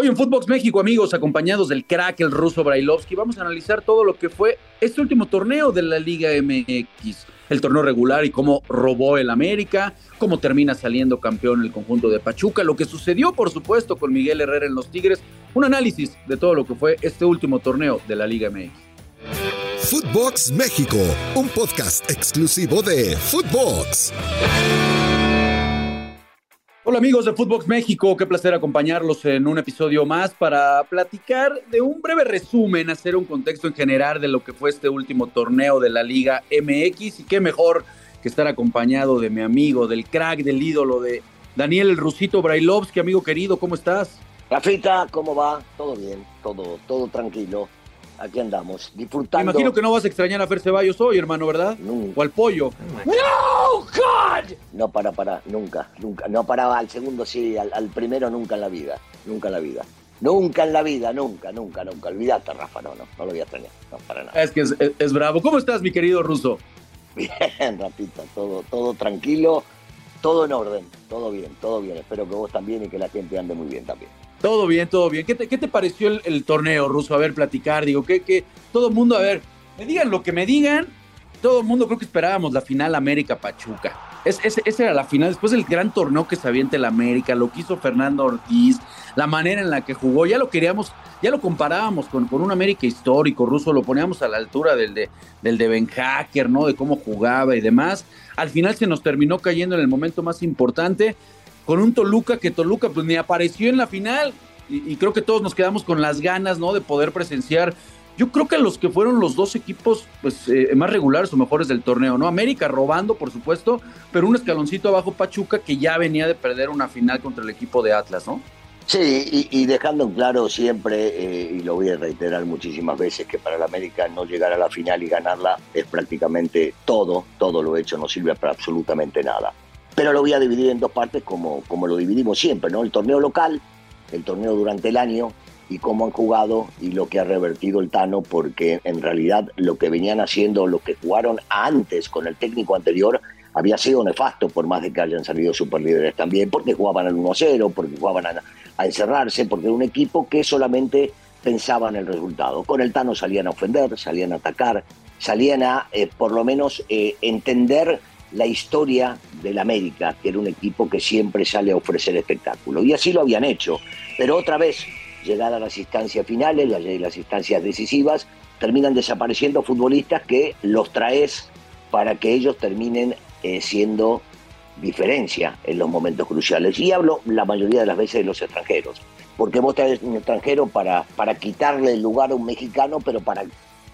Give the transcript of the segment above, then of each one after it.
Hoy en Footbox México, amigos, acompañados del crack, el ruso Brailovsky, vamos a analizar todo lo que fue este último torneo de la Liga MX, el torneo regular y cómo robó el América, cómo termina saliendo campeón el conjunto de Pachuca, lo que sucedió, por supuesto, con Miguel Herrera en los Tigres, un análisis de todo lo que fue este último torneo de la Liga MX. Footbox México, un podcast exclusivo de Footbox. Hola amigos de Footbox México, qué placer acompañarlos en un episodio más para platicar de un breve resumen, hacer un contexto en general de lo que fue este último torneo de la Liga MX y qué mejor que estar acompañado de mi amigo, del crack, del ídolo de Daniel el Rusito Brailovsky, amigo querido, ¿cómo estás? Rafita, ¿cómo va? Todo bien, todo, todo tranquilo aquí andamos, disfrutando. Me imagino que no vas a extrañar a Fer Ceballos hoy, hermano, ¿verdad? Nunca. O al pollo. ¡No, God! No para, para, nunca, nunca. No paraba al segundo sí, al, primero nunca en la vida, nunca en la vida. Nunca en la vida, nunca, nunca, nunca. Olvídate, Rafa, no, no, no lo voy a extrañar, no, para nada. Es que es, bravo. ¿Cómo estás, mi querido Ruso? Bien, Rafita, todo, todo tranquilo, todo en orden, todo bien, todo bien. Espero que vos también y que la gente ande muy bien también. Todo bien, todo bien. ¿Qué te, pareció el, torneo, Ruso? A ver, platicar. Digo, que, que todo el mundo, a ver, me digan lo que me digan. Todo el mundo creo que esperábamos la final América-Pachuca. Es, esa era la final, después del gran torneo que se avienta el América, lo que hizo Fernando Ortiz, la manera en la que jugó, ya lo queríamos, ya lo comparábamos con, con un América histórico, ruso, lo poníamos a la altura del de, del de Ben Hacker, ¿no? De cómo jugaba y demás. Al final se nos terminó cayendo en el momento más importante con un Toluca que Toluca pues ni apareció en la final y, creo que todos nos quedamos con las ganas, ¿no? De poder presenciar. Yo creo que los que fueron los dos equipos pues eh, más regulares o mejores del torneo, ¿no? América robando, por supuesto, pero un escaloncito abajo Pachuca que ya venía de perder una final contra el equipo de Atlas, ¿no? Sí, y, dejando en claro siempre, eh, y lo voy a reiterar muchísimas veces, que para el América no llegar a la final y ganarla es prácticamente todo, todo lo hecho no sirve para absolutamente nada pero lo voy a dividir en dos partes como, como lo dividimos siempre, ¿no? El torneo local, el torneo durante el año y cómo han jugado y lo que ha revertido el Tano, porque en realidad lo que venían haciendo, lo que jugaron antes con el técnico anterior, había sido nefasto, por más de que hayan salido superlíderes también, porque jugaban al 1-0, porque jugaban a, encerrarse, porque era un equipo que solamente pensaba en el resultado. Con el Tano salían a ofender, salían a atacar, salían a, eh, por lo menos, eh, entender la historia del América, que era un equipo que siempre sale a ofrecer espectáculo. Y así lo habían hecho. Pero otra vez, llegar a las instancias finales, las, instancias decisivas, terminan desapareciendo futbolistas que los traes para que ellos terminen eh, siendo diferencia en los momentos cruciales. Y hablo la mayoría de las veces de los extranjeros, porque vos traes un extranjero para, para quitarle el lugar a un mexicano, pero para,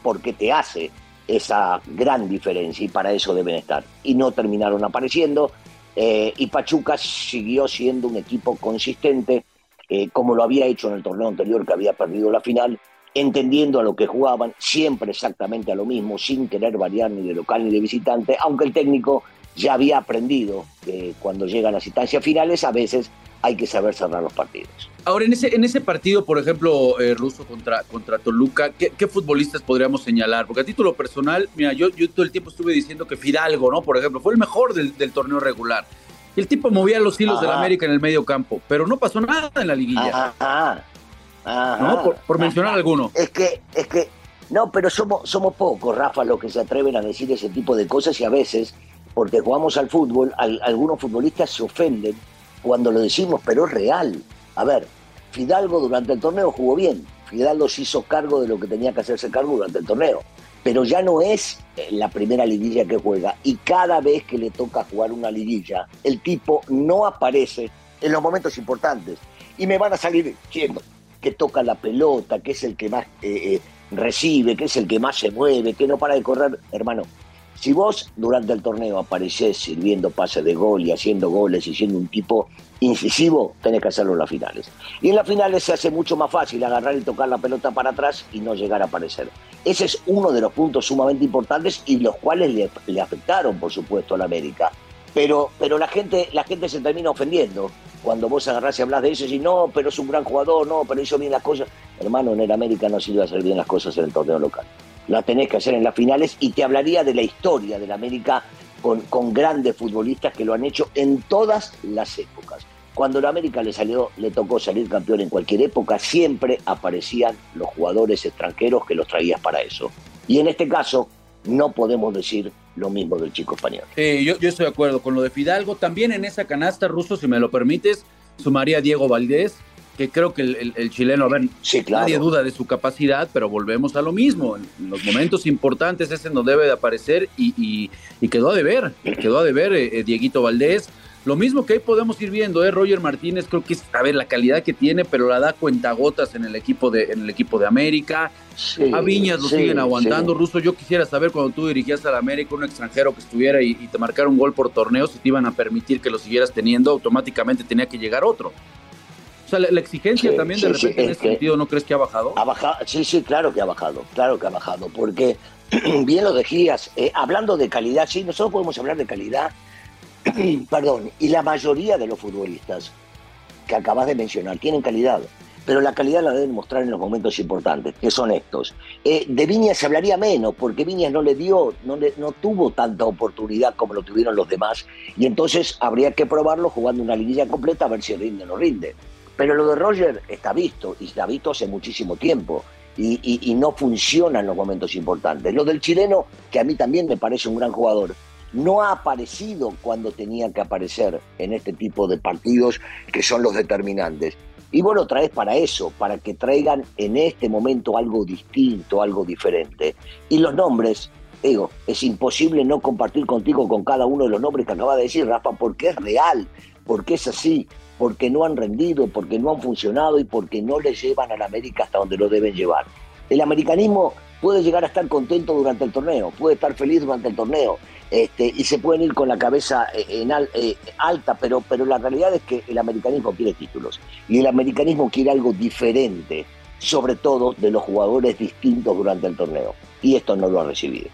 porque te hace esa gran diferencia y para eso deben estar. Y no terminaron apareciendo. Eh, y Pachuca siguió siendo un equipo consistente, eh, como lo había hecho en el torneo anterior que había perdido la final, entendiendo a lo que jugaban, siempre exactamente a lo mismo, sin querer variar ni de local ni de visitante, aunque el técnico ya había aprendido que cuando llegan las instancias finales a veces hay que saber cerrar los partidos. Ahora, en ese, en ese partido, por ejemplo, eh, Ruso contra, contra Toluca, ¿qué, futbolistas podríamos señalar? Porque a título personal, mira, yo, yo todo el tiempo estuve diciendo que Fidalgo, ¿no? Por ejemplo, fue el mejor del, torneo regular. El tipo movía los hilos de la América en el medio campo, pero no pasó nada en la liguilla. Ajá. ¿No? Por, mencionar alguno. Es que, es que, no, pero somos, somos pocos, Rafa, los que se atreven a decir ese tipo de cosas y a veces, porque jugamos al fútbol, algunos futbolistas se ofenden cuando lo decimos, pero es real. A ver, Fidalgo durante el torneo jugó bien. Fidalgo se hizo cargo de lo que tenía que hacerse cargo durante el torneo. Pero ya no es eh, la primera liguilla que juega. Y cada vez que le toca jugar una liguilla, el tipo no aparece en los momentos importantes. Y me van a salir diciendo que toca la pelota, que es el que más eh, eh, recibe, que es el que más se mueve, que no para de correr. Hermano, si vos durante el torneo apareces sirviendo pases de gol y haciendo goles y siendo un tipo incisivo, tenés que hacerlo en las finales. Y en las finales se hace mucho más fácil agarrar y tocar la pelota para atrás y no llegar a aparecer. Ese es uno de los puntos sumamente importantes y los cuales le, afectaron, por supuesto, a la América. Pero, pero la, gente, la gente se termina ofendiendo cuando vos agarrás y hablas de eso y no, pero es un gran jugador, no, pero hizo bien las cosas. Hermano, en el América no sirve hacer bien las cosas en el torneo local la tenés que hacer en las finales y te hablaría de la historia del América con, con grandes futbolistas que lo han hecho en todas las épocas. Cuando la América le salió, le tocó salir campeón en cualquier época, siempre aparecían los jugadores extranjeros que los traías para eso. Y en este caso, no podemos decir lo mismo del chico español. yo, yo estoy de acuerdo con lo de Fidalgo. También en esa canasta, Ruso, si me lo permites, sumaría Diego Valdés, que creo que el, chileno, a ver, nadie duda de su capacidad, pero volvemos a lo mismo. En los momentos importantes es en donde debe de aparecer y, quedó a deber, quedó a deber eh, eh, Dieguito Valdés. Lo mismo que ahí podemos ir viendo, ¿eh? Roger Martínez, creo que es, a ver, la calidad que tiene, pero la da cuentagotas en el equipo de, en el equipo de América. a Viñas lo siguen aguantando. Ruso, yo quisiera saber cuando tú dirigías al América, un extranjero que estuviera y, te marcara un gol por torneo, si te iban a permitir que lo siguieras teniendo, automáticamente tenía que llegar otro. O sea, la, exigencia también de repente en ese sentido, ¿no crees que ha bajado? Ha bajado, sí, sí, claro que ha bajado, claro que ha bajado, porque bien lo decías, eh, hablando de calidad, sí, nosotros podemos hablar de calidad perdón, y la mayoría de los futbolistas que acabas de mencionar tienen calidad, pero la calidad la deben mostrar en los momentos importantes, que son estos. Eh, de Viñas se hablaría menos, porque Viñas no le dio, no, no tuvo tanta oportunidad como lo tuvieron los demás, y entonces habría que probarlo jugando una liguilla completa a ver si rinde o no rinde. Pero lo de Roger está visto, y está visto hace muchísimo tiempo. Y, no funciona en los momentos importantes. Lo del chileno, que a mí también me parece un gran jugador, no ha aparecido cuando tenía que aparecer en este tipo de partidos que son los determinantes. Y vos lo traes para eso, para que traigan en este momento algo distinto, algo diferente. Y los nombres, digo, es imposible no compartir contigo con cada uno de los nombres que acaba de decir Rafa, porque es real, porque es así, porque no han rendido, porque no han funcionado y porque no le llevan a la América hasta donde lo deben llevar. El americanismo puede llegar a estar contento durante el torneo, puede estar feliz durante el torneo, este, y se pueden ir con la cabeza eh, eh, alta, pero, pero la realidad es que el americanismo quiere títulos y el americanismo quiere algo diferente, sobre todo de los jugadores distintos durante el torneo, y esto no lo ha recibido.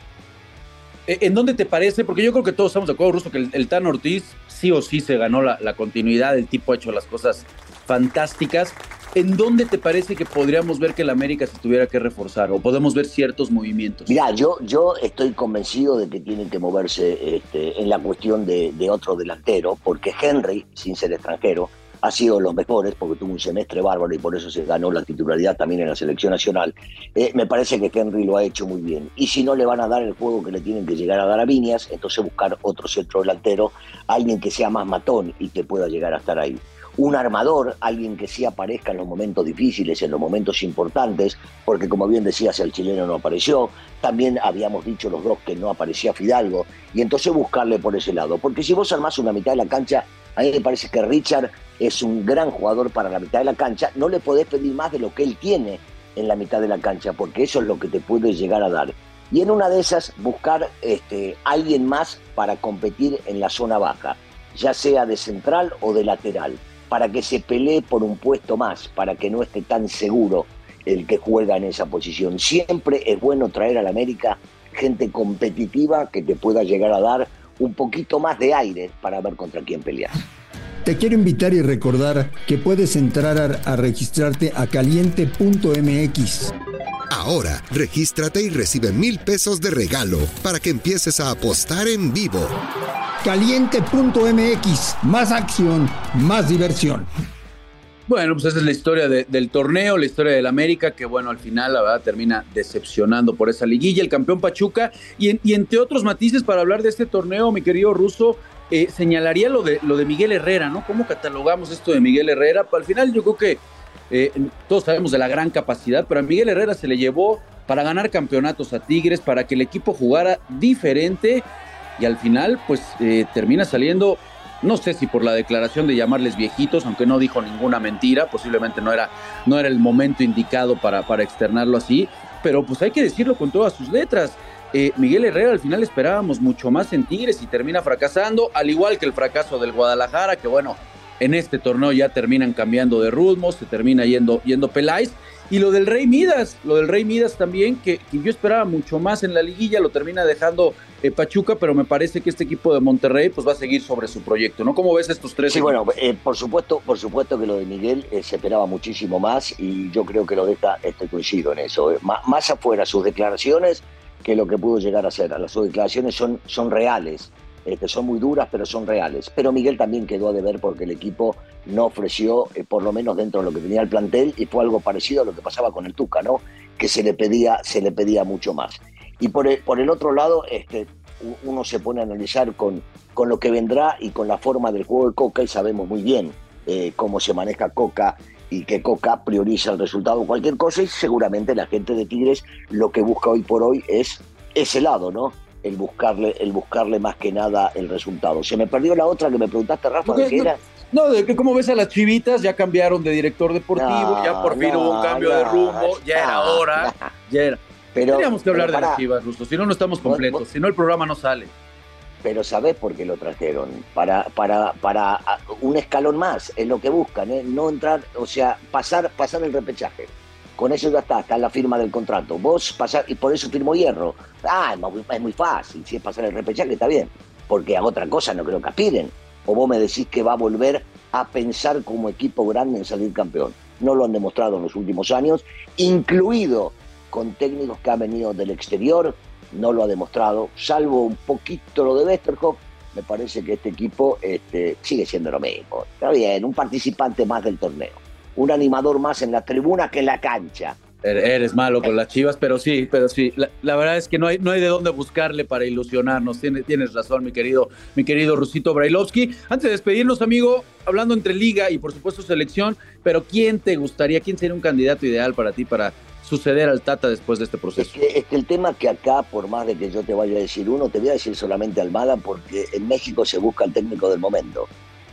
Eh, ¿En dónde te parece? Porque yo creo que todos estamos de acuerdo, Ruso, que el, Tan Ortiz sí o sí se ganó la, la continuidad, el tipo ha hecho las cosas fantásticas. ¿En dónde te parece que podríamos ver que el América se tuviera que reforzar o podemos ver ciertos movimientos? Mira, yo, yo estoy convencido de que tienen que moverse este, en la cuestión de, otro delantero, porque Henry, sin ser extranjero, ha sido los mejores porque tuvo un semestre bárbaro y por eso se ganó la titularidad también en la selección nacional. Eh, me parece que Henry lo ha hecho muy bien. Y si no le van a dar el juego que le tienen que llegar a dar a Viñas, entonces buscar otro centro delantero, alguien que sea más matón y que pueda llegar a estar ahí un armador, alguien que sí aparezca en los momentos difíciles, en los momentos importantes, porque como bien decías, el chileno no apareció, también habíamos dicho los dos que no aparecía Fidalgo, y entonces buscarle por ese lado, porque si vos armás una mitad de la cancha, a mí me parece que Richard es un gran jugador para la mitad de la cancha, no le podés pedir más de lo que él tiene en la mitad de la cancha, porque eso es lo que te puede llegar a dar. Y en una de esas buscar este, alguien más para competir en la zona baja, ya sea de central o de lateral para que se pelee por un puesto más, para que no esté tan seguro el que juega en esa posición. Siempre es bueno traer a la América gente competitiva que te pueda llegar a dar un poquito más de aire para ver contra quién peleas. Te quiero invitar y recordar que puedes entrar a, a registrarte a caliente.mx. Ahora, regístrate y recibe mil pesos de regalo para que empieces a apostar en vivo caliente.mx. Más acción, más diversión. Bueno, pues esa es la historia del torneo, la historia del América, que bueno, al final la verdad termina decepcionando por esa liguilla, el campeón Pachuca, y, entre otros matices para hablar de este torneo, mi querido Ruso, eh, señalaría lo de, lo de Miguel Herrera, ¿no? ¿Cómo catalogamos esto de Miguel Herrera? Pues, al final yo creo que eh, todos sabemos de la gran capacidad, pero a Miguel Herrera se le llevó para ganar campeonatos a Tigres, para que el equipo jugara diferente y al final pues eh, termina saliendo, no sé si por la declaración de llamarles viejitos, aunque no dijo ninguna mentira, posiblemente no era, no era el momento indicado para, para externarlo así, pero pues hay que decirlo con todas sus letras. Eh, Miguel Herrera al final esperábamos mucho más en Tigres y termina fracasando, al igual que el fracaso del Guadalajara, que bueno, en este torneo ya terminan cambiando de ritmo, se termina yendo, yendo Peláez. Y lo del Rey Midas, lo del Rey Midas también, que, yo esperaba mucho más en la liguilla, lo termina dejando eh, Pachuca, pero me parece que este equipo de Monterrey pues va a seguir sobre su proyecto, ¿no? ¿Cómo ves estos tres? Sí, bueno, eh, por supuesto, por supuesto que lo de Miguel eh, se esperaba muchísimo más y yo creo que lo de esta, este coincido en eso. más afuera sus declaraciones que lo que pudo llegar a ser. Las sus declaraciones son, son reales, este, son muy duras, pero son reales. Pero Miguel también quedó a deber porque el equipo no ofreció, eh, por lo menos dentro de lo que tenía el plantel, y fue algo parecido a lo que pasaba con el Tuca, ¿no? Que se le pedía, se le pedía mucho más. Y por el, por el otro lado, este, uno se pone a analizar con, con lo que vendrá y con la forma del juego de Coca, y sabemos muy bien eh, cómo se maneja Coca y que Coca prioriza el resultado cualquier cosa, y seguramente la gente de Tigres lo que busca hoy por hoy es ese lado, ¿no? El buscarle, el buscarle más que nada el resultado. Se me perdió la otra que me preguntaste, Rafa, ¿de qué era? No, de que como ves a las chivitas, ya cambiaron de director deportivo, ya por fin hubo un cambio de rumbo, ya era hora, ya era. Pero, Teníamos que hablar de las chivas, Rusto, si no, no estamos completos, si no, el programa no sale. Pero ¿sabés por qué lo trajeron? Para, para, para ah, un escalón más, es lo que buscan, ¿eh? no entrar, o sea, pasar, pasar el repechaje. Con eso ya está, está en la firma del contrato. Vos pasar, y por eso firmó Hierro. Ah, es muy fácil, si es pasar el repechaje está bien, porque a otra cosa no creo que aspiren o vos me decís que va a volver a pensar como equipo grande en salir campeón. No lo han demostrado en los últimos años, incluido con técnicos que han venido del exterior, no lo ha demostrado, salvo un poquito lo de Westerhoff, me parece que este equipo este, sigue siendo lo mismo. Está bien, un participante más del torneo, un animador más en la tribuna que en la cancha. Er, eres malo con las chivas, pero sí, pero sí. La, verdad es que no hay, no hay de dónde buscarle para ilusionarnos. Tienes, tienes razón, mi querido, mi querido Rusito Brailovsky. Antes de despedirnos, amigo, hablando entre liga y por supuesto selección, pero ¿quién te gustaría, quién sería un candidato ideal para ti para suceder al Tata después de este proceso? Es que, el tema que acá, por más de que yo te vaya a decir uno, te voy a decir solamente Almada porque en México se busca el técnico del momento.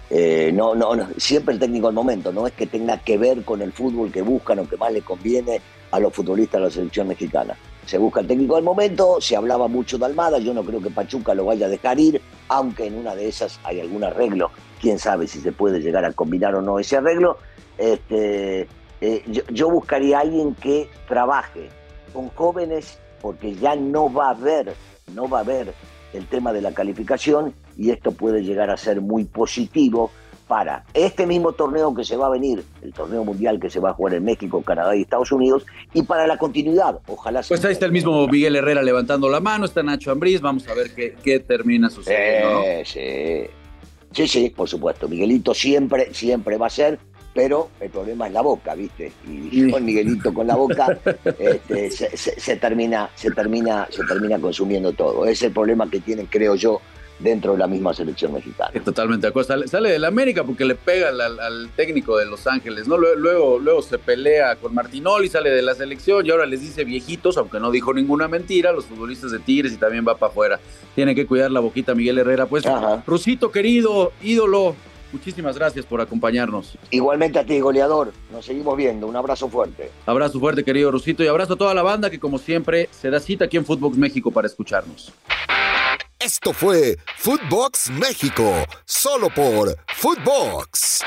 Eh, no, no, no, siempre el técnico del momento, no es que tenga que ver con el fútbol que buscan o que más le conviene a los futbolistas de la selección mexicana. Se busca el técnico del momento, se hablaba mucho de Almada, yo no creo que Pachuca lo vaya a dejar ir, aunque en una de esas hay algún arreglo, quién sabe si se puede llegar a combinar o no ese arreglo. Este, eh, yo, buscaría a alguien que trabaje con jóvenes porque ya no va a haber, no va a haber el tema de la calificación y esto puede llegar a ser muy positivo para este mismo torneo que se va a venir, el torneo mundial que se va a jugar en México, Canadá y Estados Unidos, y para la continuidad, ojalá. Pues ahí está el mismo Miguel Herrera levantando la mano, está Nacho Ambriz, vamos a ver qué, qué termina sucediendo. sí. sí, sí, por supuesto. Miguelito siempre, siempre va a ser, pero el problema es la boca, ¿viste? Y con Miguelito con la boca este, se, termina, se, termina, se termina consumiendo todo. Es el problema que tienen, creo yo, dentro de la misma selección mexicana. Totalmente de acuerdo. Sale, del América porque le pega al, técnico de Los Ángeles, ¿no? Luego, luego se pelea con Martinoli, sale de la selección y ahora les dice viejitos, aunque no dijo ninguna mentira, los futbolistas de Tigres y también va para afuera. Tiene que cuidar la boquita Miguel Herrera. Pues, Rusito querido, ídolo, muchísimas gracias por acompañarnos. Igualmente a ti, goleador. Nos seguimos viendo. Un abrazo fuerte. Abrazo fuerte, querido Rusito, y abrazo a toda la banda que, como siempre, se da cita aquí en Footbox México para escucharnos. Esto fue Footbox México, solo por Footbox.